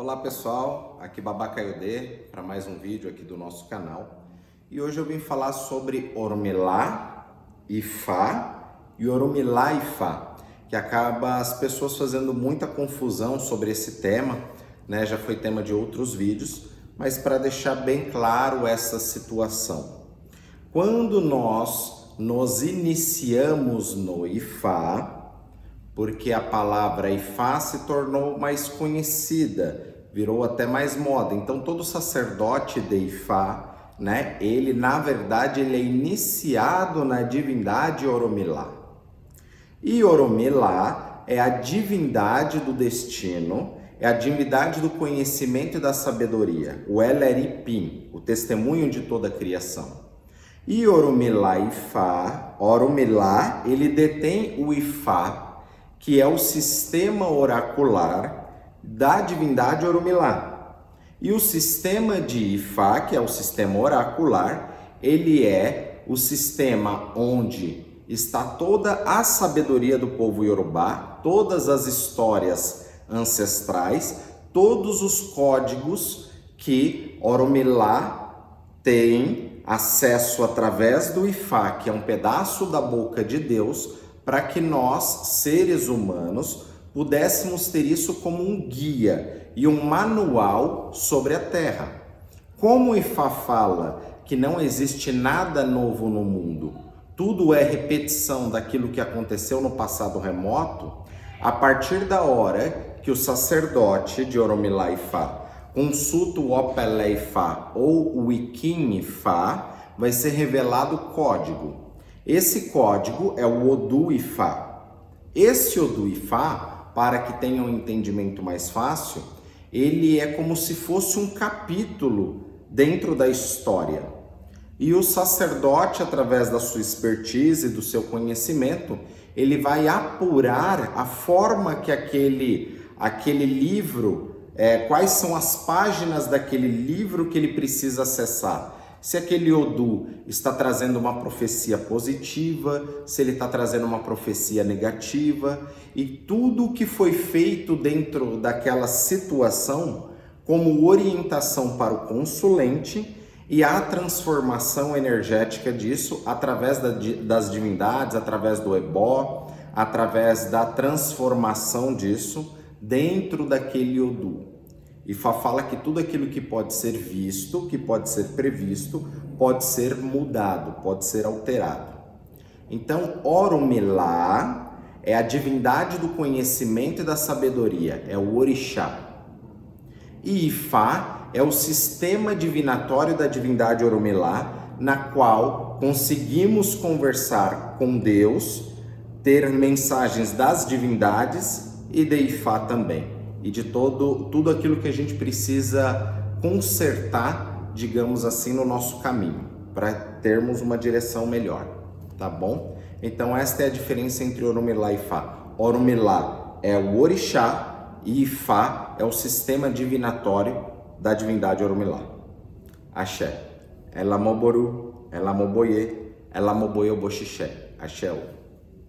Olá pessoal, aqui Babacaiodê para mais um vídeo aqui do nosso canal. E hoje eu vim falar sobre Oromilá, Ifá e Oromilá Ifá, que acaba as pessoas fazendo muita confusão sobre esse tema, né? Já foi tema de outros vídeos, mas para deixar bem claro essa situação. Quando nós nos iniciamos no Ifá, porque a palavra Ifá se tornou mais conhecida, virou até mais moda. Então todo sacerdote de Ifá, né, ele na verdade ele é iniciado na divindade Oromilá. E Oromilá é a divindade do destino, é a divindade do conhecimento e da sabedoria, o Eleripim, o testemunho de toda a criação. E Oromilá Ifá, Oromilá, ele detém o Ifá, que é o sistema oracular da divindade Orumilá. E o sistema de Ifá, que é o sistema oracular, ele é o sistema onde está toda a sabedoria do povo Yorubá, todas as histórias ancestrais, todos os códigos que Orumilá tem acesso através do Ifá, que é um pedaço da boca de Deus, para que nós, seres humanos, pudéssemos ter isso como um guia e um manual sobre a Terra. Como Ifá fala que não existe nada novo no mundo, tudo é repetição daquilo que aconteceu no passado remoto, a partir da hora que o sacerdote de Oromilá Ifá consulta o Opelé Ifá ou o Ikin Ifá, vai ser revelado o código. Esse código é o Odu Ifá. Esse Odu Ifá, para que tenha um entendimento mais fácil, ele é como se fosse um capítulo dentro da história. E o sacerdote, através da sua expertise, do seu conhecimento, ele vai apurar a forma que aquele, aquele livro, é, quais são as páginas daquele livro que ele precisa acessar se aquele Odu está trazendo uma profecia positiva, se ele está trazendo uma profecia negativa, e tudo o que foi feito dentro daquela situação como orientação para o consulente e a transformação energética disso através das divindades, através do ebó, através da transformação disso dentro daquele Odu. Fá fala que tudo aquilo que pode ser visto, que pode ser previsto, pode ser mudado, pode ser alterado. Então, Orumilá é a divindade do conhecimento e da sabedoria, é o Orixá. E Ifá é o sistema divinatório da divindade Orumilá, na qual conseguimos conversar com Deus, ter mensagens das divindades e de Ifá também e de todo tudo aquilo que a gente precisa consertar, digamos assim, no nosso caminho, para termos uma direção melhor, tá bom? Então esta é a diferença entre Orumilá e Fá. Orumilá é o orixá e Ifá é o sistema divinatório da divindade Orumilá. Axé. Elamoboru, Elamoboye, Elamoboye Oboxixé. Axé.